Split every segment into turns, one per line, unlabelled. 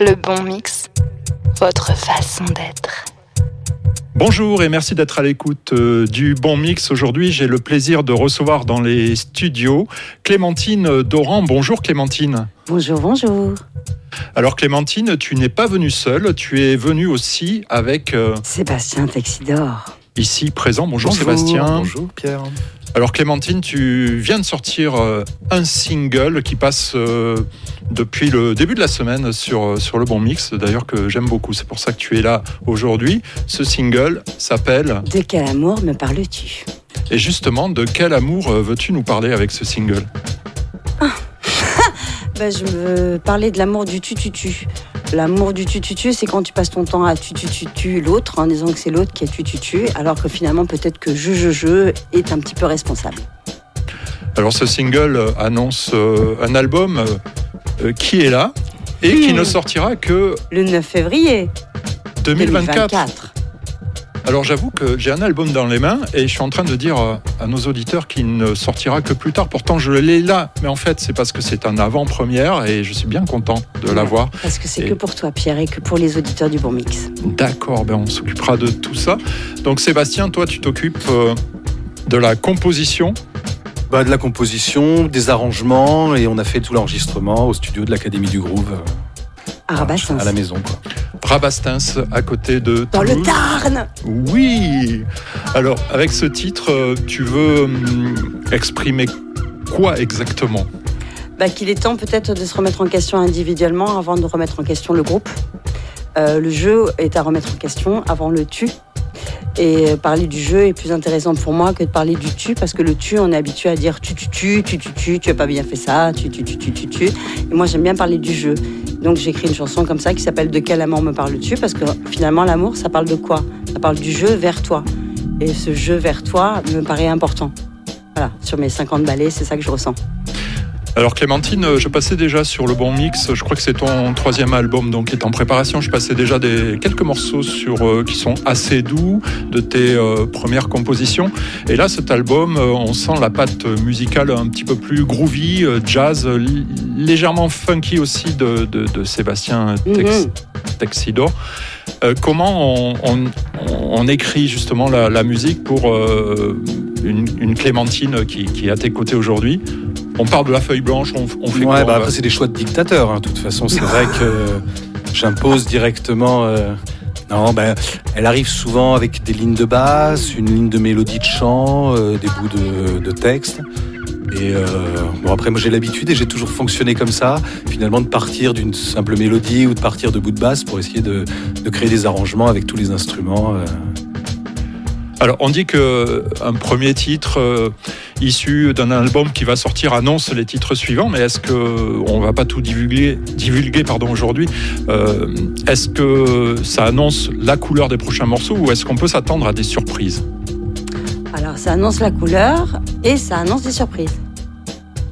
Le bon mix, votre façon d'être.
Bonjour et merci d'être à l'écoute euh, du Bon Mix. Aujourd'hui, j'ai le plaisir de recevoir dans les studios Clémentine Doran. Bonjour Clémentine.
Bonjour, bonjour.
Alors Clémentine, tu n'es pas venue seule, tu es venue aussi avec... euh,
Sébastien Texidor.
Ici présent. Bonjour, Sébastien.
Bonjour Pierre.
Alors Clémentine, tu viens de sortir euh, un single qui passe euh, depuis le début de la semaine sur, euh, sur le Bon Mix, d'ailleurs que j'aime beaucoup. C'est pour ça que tu es là aujourd'hui. Ce single s'appelle...
De quel amour me parles-tu?
Et justement, de quel amour veux-tu nous parler avec ce single?
Bah, Je veux parler de l'amour du tu-tu-tu. L'amour du tu-tu-tu, c'est quand tu passes ton temps à tu-tu-tu-tu l'autre en disant que c'est l'autre qui a tu-tu-tu, alors que finalement, peut-être que je-je-je est un petit peu responsable.
Alors ce single euh, annonce euh, un album euh, qui est là et qui
Hmm.
ne sortira que
Le 9 février
2024.
2024.
Alors j'avoue que j'ai un album dans les mains et je suis en train de dire euh, à nos auditeurs qu'il ne sortira que plus tard. Pourtant je l'ai là, mais en fait c'est parce que c'est un avant-première et je suis bien content de l'avoir.
Parce que c'est
Et-
que pour toi, Pierre, et que pour les auditeurs du Bon Mix.
D'accord, ben on s'occupera de tout ça. Donc Sébastien, toi tu t'occupes euh, de la composition.
Bah, de la composition, des arrangements et on a fait tout l'enregistrement au studio de l'Académie du Groove euh,
À
à la maison. Quoi.
Rabastens à côté de
Dans le
Toulouse.
Tarn
Oui Alors, avec ce titre, euh, tu veux hum, exprimer quoi exactement
bah, qu'il est temps peut-être de se remettre en question individuellement avant de remettre en question le groupe. Euh, le jeu est à remettre en question avant le tu. Et euh, parler du jeu est plus intéressant pour moi que de parler du tu, parce que le tu, on est habitué à dire tu, tu, tu, tu, tu, tu, tu as pas bien fait ça, tu, tu, tu, tu, tu, tu. Et moi, j'aime bien parler du jeu. Donc, j'ai écrit une chanson comme ça qui s'appelle De quel amour me parles-tu? Parce que finalement, l'amour, ça parle de quoi? Ça parle du jeu vers toi. Et ce jeu vers toi me paraît important. Voilà, sur mes 50 ballets, c'est ça que je ressens.
Alors Clémentine, euh, je passais déjà sur le bon mix, je crois que c'est ton troisième album donc qui est en préparation, je passais déjà des, quelques morceaux sur, euh, qui sont assez doux de tes euh, premières compositions. Et là cet album, on sent la patte musicale un petit peu plus groovy, jazz, légèrement funky aussi de, de- de Sébastien Tex-
Mhm.
Texidor. Euh, comment on, on- on écrit justement la, la musique pour euh, une, une Clémentine qui, qui est à tes côtés aujourd'hui? On parle de la feuille blanche, on, on fait quoi
Ouais, bah, après, c'est des choix de dictateur. hein. De toute façon, c'est vrai que j'impose directement. euh, Non, bah, elle arrive souvent avec des lignes de basse, une ligne de mélodie de chant, euh, des bouts de, de texte. Et euh, bon, après, moi j'ai l'habitude et j'ai toujours fonctionné comme ça, finalement, de partir d'une simple mélodie ou de partir de bouts de basse pour essayer de, de créer des arrangements avec tous les instruments. euh.
Alors, on dit que un premier titre euh, issu d'un album qui va sortir annonce les titres suivants, mais est-ce que on va pas tout divulguer, divulguer pardon aujourd'hui Euh, Est-ce que ça annonce la couleur des prochains morceaux ou est-ce qu'on peut s'attendre à des surprises?
Alors, ça annonce la couleur et ça annonce des surprises.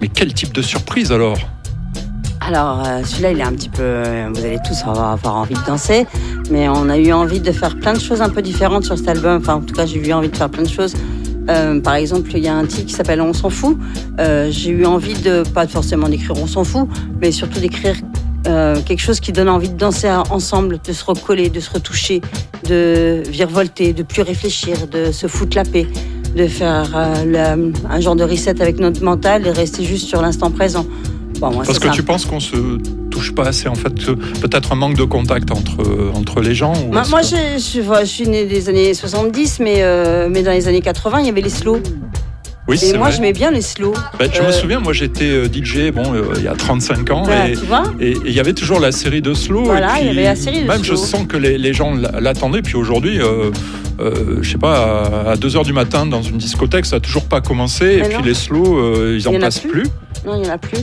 Mais quel type de surprise alors?
Alors, euh, celui-là, il est un petit peu. euh, Vous allez tous avoir, envie de danser, mais on a eu envie de faire plein de choses un peu différentes sur cet album. Enfin, en tout cas, j'ai eu envie de faire plein de choses. Euh, par exemple, il y a un titre qui s'appelle On s'en fout. J'ai eu envie de, pas forcément d'écrire On s'en fout, mais surtout d'écrire quelque chose qui donne envie de danser ensemble, de se recoller, de se retoucher, de virevolter, de plus réfléchir, de se foutre la paix, de faire un genre de reset avec notre mental et rester juste sur l'instant présent. Moi,
Parce que
ça.
tu penses qu'on se touche pas assez en fait, que peut-être un manque de contact entre entre les gens ou
Moi,
est-ce
moi,
que-
je, je, voilà, je suis née des années 70, mais, euh, mais dans les années 80, il y avait les slows.
oui,
Et moi, j'aimais bien les slows.
Ben, je me
euh,
souviens, moi j'étais euh, DJ bon euh, il y a 35 ans
Voilà,
et
tu vois
Et et il y avait toujours la série de slow.
Voilà, il y avait la série de
Même je
slow.
sens que les, les gens l'attendaient. Puis aujourd'hui, euh, euh, je sais pas, à 2h du matin dans une discothèque, ça a toujours pas commencé. Et puis les slow, euh, ils en
Il y en a
passent
plus.
plus.
Non, il n'y en a plus.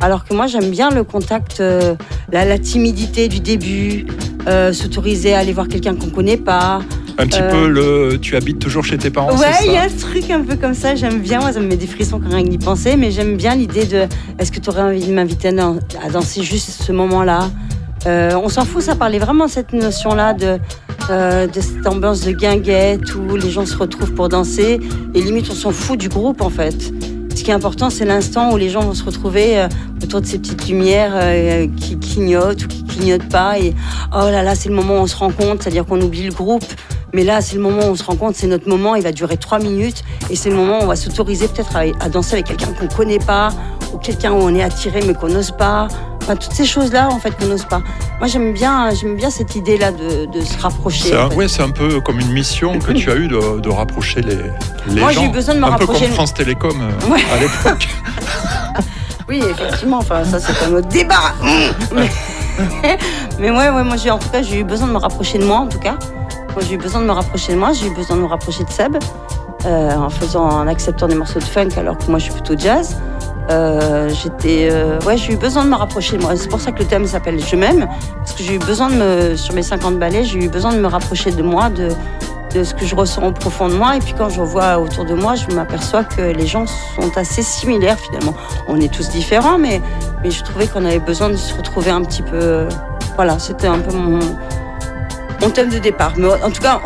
Alors que moi, j'aime bien le contact, euh, la, la timidité du début, euh, s'autoriser à aller voir quelqu'un qu'on connaît pas.
Un petit
Euh.
peu le. Tu habites toujours chez tes parents,
ouais, il y a ce truc un peu comme ça, j'aime bien. Moi, ça me met des frissons quand rien que d'y penser, mais j'aime bien l'idée de est-ce que tu aurais envie de m'inviter à, dan- à danser juste ce moment-là? On s'en fout, ça parlait vraiment de cette notion-là de, euh, de cette ambiance de guinguette où les gens se retrouvent pour danser et limite on s'en fout du groupe en fait. Ce qui est important, c'est l'instant où les gens vont se retrouver euh, autour de ces petites lumières euh, qui clignotent ou qui clignotent pas. Et oh là là, c'est le moment où on se rend compte, c'est-à-dire qu'on oublie le groupe. Mais là, c'est le moment où on se rend compte, c'est notre moment, il va durer trois minutes. Et c'est le moment où on va s'autoriser peut-être à, à danser avec quelqu'un qu'on connaît pas, ou quelqu'un où on est attiré mais qu'on n'ose pas. Enfin, toutes ces choses-là, en fait, qu'on n'ose pas. Moi, j'aime bien, j'aime bien cette idée-là de, de se rapprocher.
Un, ouais, c'est un peu comme une mission que tu as eue de, de rapprocher les, les
Moi,
gens.
j'ai eu besoin de me
un peu
rapprocher.
comme France Télécom euh,
Ouais.
à l'époque.
Oui, effectivement. Enfin, ça, c'est un autre débat. mais, mais ouais, ouais, moi, j'ai, en tout cas, j'ai eu besoin de me rapprocher de moi, en tout cas. Moi, j'ai eu besoin de me rapprocher de moi. J'ai eu besoin de me rapprocher de Seb, euh, en faisant, en acceptant des morceaux de funk, alors que moi, je suis plutôt jazz. Euh, j'étais, euh, ouais, j'ai eu besoin de me rapprocher de moi. C'est pour ça que le thème s'appelle Je m'aime, parce que j'ai eu besoin de me, sur mes 50 ballets, j'ai eu besoin de me rapprocher de moi, de, de ce que je ressens au profond de moi. Et puis quand je vois autour de moi, je m'aperçois que les gens sont assez similaires finalement. On est tous différents, mais, mais je trouvais qu'on avait besoin de se retrouver un petit peu. Voilà, c'était un peu mon, mon thème de départ. Mais en tout cas,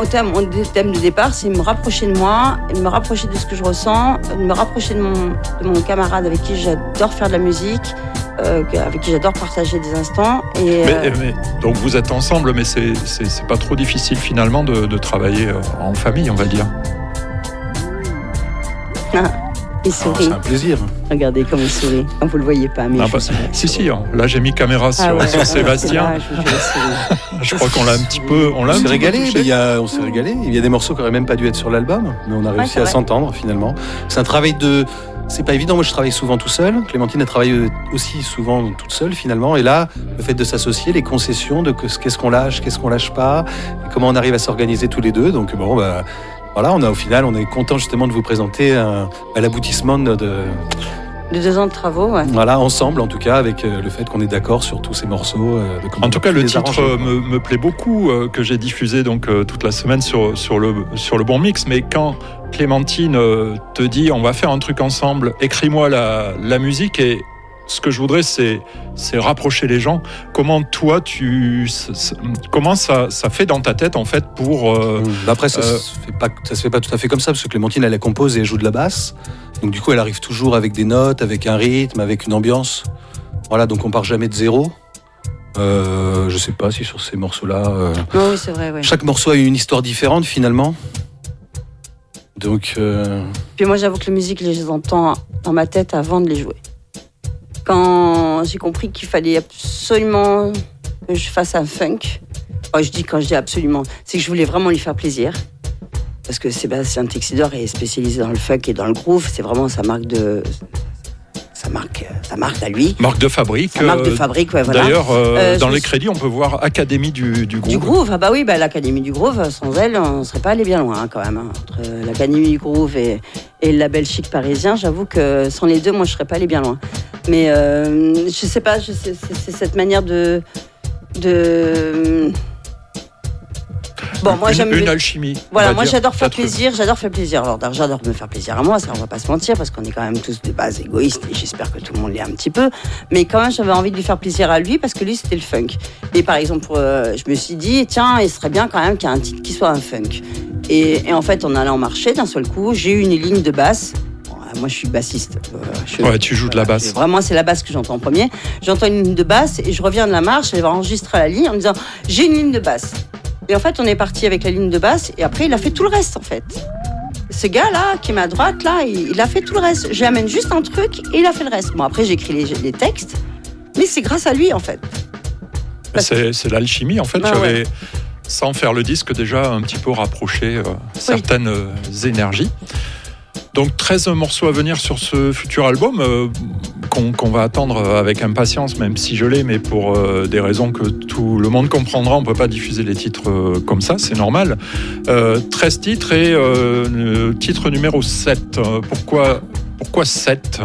de départ, c'est me rapprocher de moi, me rapprocher de ce que je ressens, me rapprocher de mon, de camarade avec qui j'adore faire de la musique, euh, avec qui j'adore partager des instants. Euh,
donc vous êtes ensemble, mais c'est pas trop difficile finalement de, de travailler euh, en famille, on va dire.
Il
Alors,
sourit.
C'est un plaisir.
Regardez comme il sourit. Ah, Vous le voyez pas, mais
Ah, bah, si, si, là j'ai mis caméra sur,
Ah ouais,
sur
ouais,
Sébastien.
c'est là,
je crois qu'on l'a un petit peu. On l'a
On
un
s'est
petit peu
régalé, il y a, on s'est régalé. Il y a des morceaux qui n'auraient même pas dû être sur l'album, mais on a réussi à
vrai.
s'entendre finalement. C'est un travail de. C'est pas évident. Moi, je travaille souvent tout seul. Clémentine a travaillé aussi souvent toute seule finalement. Et là, le fait de s'associer, les concessions, de que- qu'est-ce qu'on lâche, qu'est-ce qu'on lâche pas, et comment on arrive à s'organiser tous les deux. Donc bon, bah, voilà, on a au final, on est content justement de vous présenter un- à l'aboutissement de, de-
De deux ans de travaux, ouais.
voilà ensemble en tout cas avec euh, le fait qu'on est d'accord sur tous ces morceaux. euh, de
En tout cas, le titre euh, me, me plaît beaucoup, euh, que j'ai diffusé donc euh, toute la semaine sur, sur, le, sur le bon mix. Mais quand Clémentine euh, te dit on va faire un truc ensemble, écris-moi la, la musique et ce que je voudrais, c'est c'est rapprocher les gens. Comment toi, tu comment ça, ça fait dans ta tête en fait pour euh,
Mmh. Après, ça,
Euh,
se fait pas, ça se fait pas tout à fait comme ça, parce que Clémentine, elle compose et elle joue de la basse. Donc, du coup, elle arrive toujours avec des notes, avec un rythme, avec une ambiance. Voilà, donc on part jamais de zéro. Euh, je sais pas si sur ces morceaux-là. euh,
oui, c'est vrai, ouais.
Chaque morceau a une histoire différente finalement. Donc, euh,
Puis moi, j'avoue que les musiques, je les entends dans ma tête avant de les jouer. Quand j'ai compris qu'il fallait absolument que je fasse un funk, enfin, je dis quand je dis absolument, c'est que je voulais vraiment lui faire plaisir. Parce que Sébastien Texidor est spécialisé dans le funk et dans le groove, c'est vraiment sa marque de. Sa marque, sa marque à lui.
marque de fabrique
Sa marque de
euh,
fabrique, ouais, voilà.
D'ailleurs, euh,
Euh,
dans les crédits, on peut voir Académie du, du groupe.
Du groove, ah bah oui, bah, l'Académie du Groove, sans elle, on ne serait pas allé bien loin hein, quand même. hein. Entre l'Académie du Groove et, et le label chic parisien, j'avoue que sans les deux, moi, je serais pas allé bien loin. Mais euh, je sais pas, c'est c'est cette manière de. de... Bon, moi, j'aime.
une alchimie.
Voilà, moi j'adore faire plaisir, j'adore faire plaisir. Alors j'adore me faire plaisir à moi, ça on va pas se mentir, parce qu'on est quand même tous de base égoïstes et j'espère que tout le monde l'est un petit peu. Mais quand même j'avais envie de lui faire plaisir à lui parce que lui c'était le funk. Et par exemple, euh, je me suis dit, tiens, il serait bien quand même qu'il y ait un titre qui soit un funk. Et, et en fait, en allant marcher d'un seul coup, j'ai eu une ligne de basse. Euh, Moi, je suis bassiste. Euh, je-
Ouais, tu joues de la basse.
Vraiment, c'est la basse que j'entends en premier. J'entends une ligne de basse et je reviens de la marche et je vais enregistrer la ligne en me disant, j'ai une ligne de basse. Et en fait, on est parti avec la ligne de basse et après, il a fait tout le reste, en fait. Ce gars-là, qui est à droite, là, il, il a fait tout le reste. J'amène juste un truc et il a fait le reste. Bon, après, j'écris les, les textes, mais c'est grâce à lui, en fait.
C'est l'alchimie, en fait.
Ah
tu
ouais.
avais, sans faire le disque, déjà un petit peu rapproché euh, certaines euh, énergies. Donc 13 morceaux à venir sur ce futur album euh, qu'on va attendre avec impatience, même si je l'ai, mais pour euh, des raisons que tout le monde comprendra, on peut pas diffuser les titres euh, comme ça, c'est normal. Euh, 13 titres et euh, le titre numéro 7. Euh, pourquoi, pourquoi 7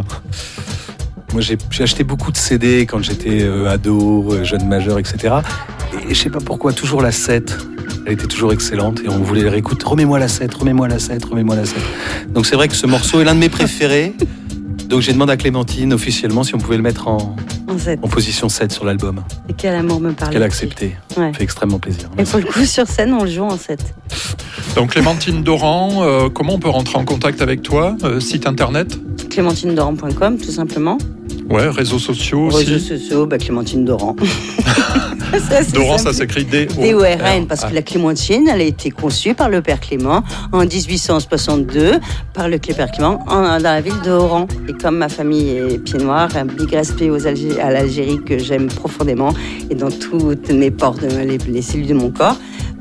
Moi, j'ai acheté beaucoup de CD quand j'étais euh, ado, euh, jeune majeur, etc. Et je sais pas pourquoi, toujours la 7. Elle était toujours excellente et on voulait la réécouter. Remets-moi la 7, remets-moi la 7, remets-moi la 7. Donc c'est vrai que ce morceau est l'un de mes préférés. Donc j'ai demandé à Clémentine officiellement si on pouvait le mettre en,
En fait.
en position 7 sur l'album.
Et quel amour me parle.
Qu'elle a accepté.
Ouais.
Ça fait extrêmement plaisir.
Et pour le coup, sur scène, on le joue en 7.
Donc Clémentine Doran, euh, comment on peut rentrer en contact avec toi Euh, Site internet?
Clémentinedoran.com tout simplement.
Ouais, réseaux sociaux aussi.
Réseaux sociaux, bah, Clémentine Doran.
Doran, ça s'écrit
D-O-R-N, parce que la Clémentine, elle a été conçue par le père Clément en 1862, par le père Clément, dans la ville d'Oran. Et comme ma famille est pied noir, un big respect aux à l'Algérie que j'aime profondément et dans toutes mes portes, les, les cellules de mon corps.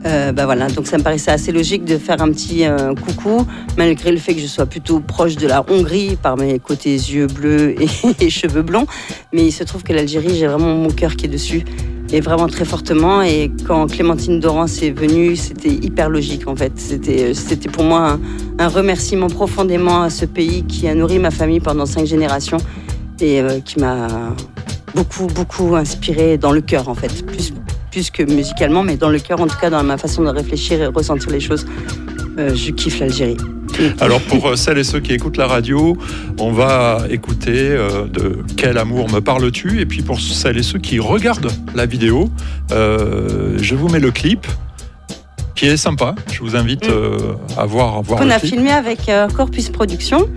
Euh, bah voilà, donc ça me paraissait assez logique de faire un petit euh, coucou, malgré le fait que je sois plutôt proche de la Hongrie par mes côtés yeux bleus et, cheveux blonds. Mais il se trouve que l'Algérie, j'ai vraiment mon cœur qui est dessus et vraiment très fortement. Et quand Clémentine Dorance est venue, c'était hyper logique en fait. C'était, c'était pour moi un, remerciement profondément à ce pays qui a nourri ma famille pendant cinq générations et euh, qui m'a beaucoup, beaucoup inspiré dans le cœur en fait. Plus que musicalement, mais dans le cœur, en tout cas, dans ma façon de réfléchir et ressentir les choses. Euh, je kiffe l'Algérie.
Alors pour euh, celles et ceux qui écoutent la radio, on va écouter euh, de quel amour me parles-tu? Et puis pour celles et ceux qui regardent la vidéo, je vous mets le clip qui est sympa. Je vous invite mm. à voir. voir
on
a
filmé avec Corpus Productions,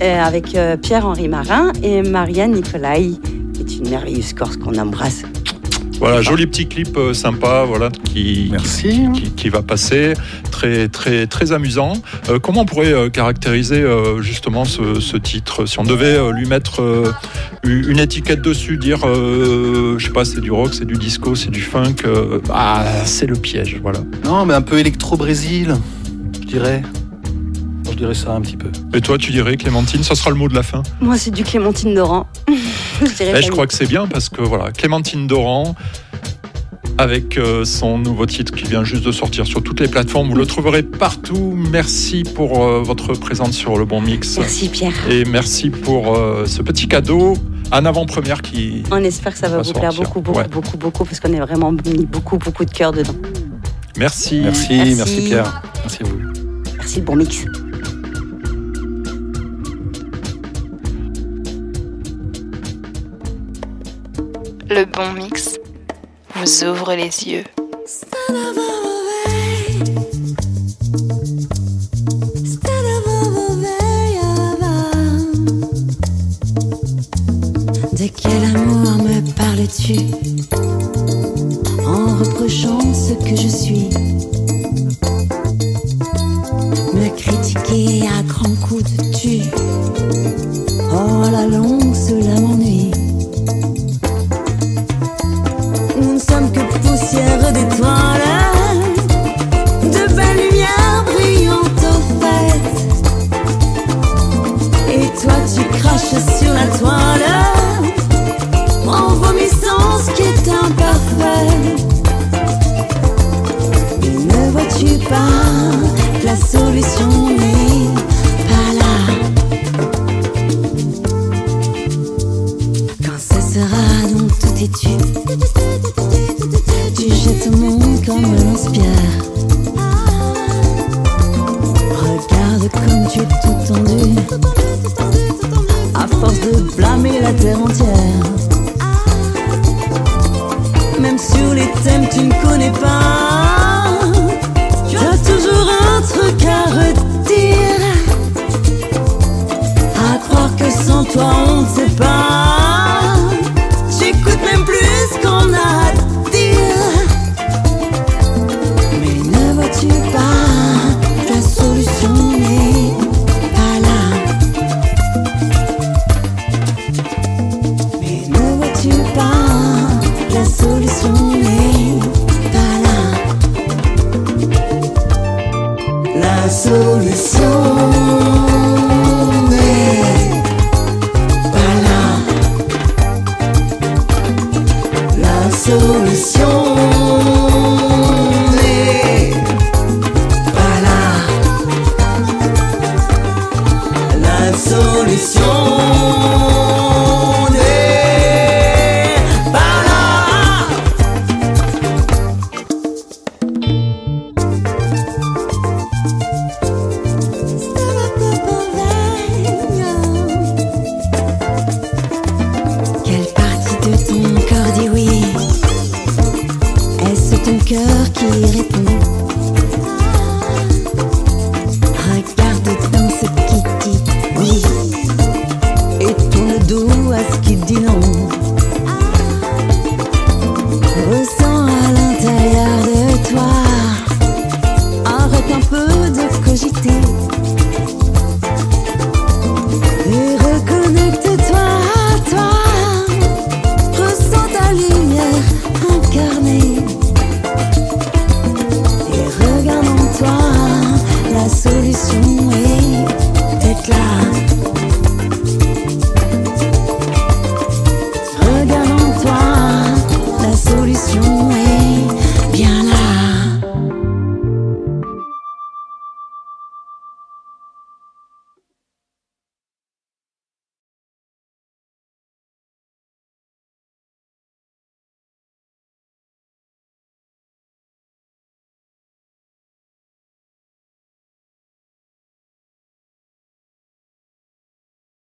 avec Pierre-Henri Marin et Marianne Nicolai, qui est une merveilleuse Corse qu'on embrasse
voilà, joli petit clip euh, sympa, voilà, qui,
Merci.
Qui, va passer, très très très amusant. Euh, comment on pourrait euh, caractériser justement ce, titre? Si on devait lui mettre une étiquette dessus, dire, je sais pas, c'est du rock, c'est du disco, c'est du funk, ah, c'est le piège, voilà.
Non, mais un peu électro-Brésil, je dirais. Dirais ça un petit peu.
Et toi, tu dirais Clémentine, ça sera le mot de la fin
Moi, c'est du Clémentine Doran.
je, eh, je crois que c'est bien parce que voilà, Clémentine Doran, avec euh, son nouveau titre qui vient juste de sortir sur toutes les plateformes. Vous le trouverez partout. Merci pour euh, votre présence sur le bon mix.
Merci Pierre.
Et merci pour euh, ce petit cadeau en avant-première qui.
On espère que ça va, vous plaire beaucoup, beaucoup, beaucoup, beaucoup, parce qu'on a vraiment mis beaucoup, beaucoup de cœur dedans.
Merci.
Merci, merci, merci Pierre. Merci à vous.
Merci le bon mix.
Le bon mix vous ouvre les yeux.
De quel amour me parles-tu? En reprochant ce que je suis la solution n'est pas là? Quand ce sera donc tout étude tout le monde comme un lance-pierre. Regarde comme tu es tout tendu. À force de blâmer la terre entière. Même sur les thèmes tu ne connais pas. Sans toi on ne sait pas. duas que dirão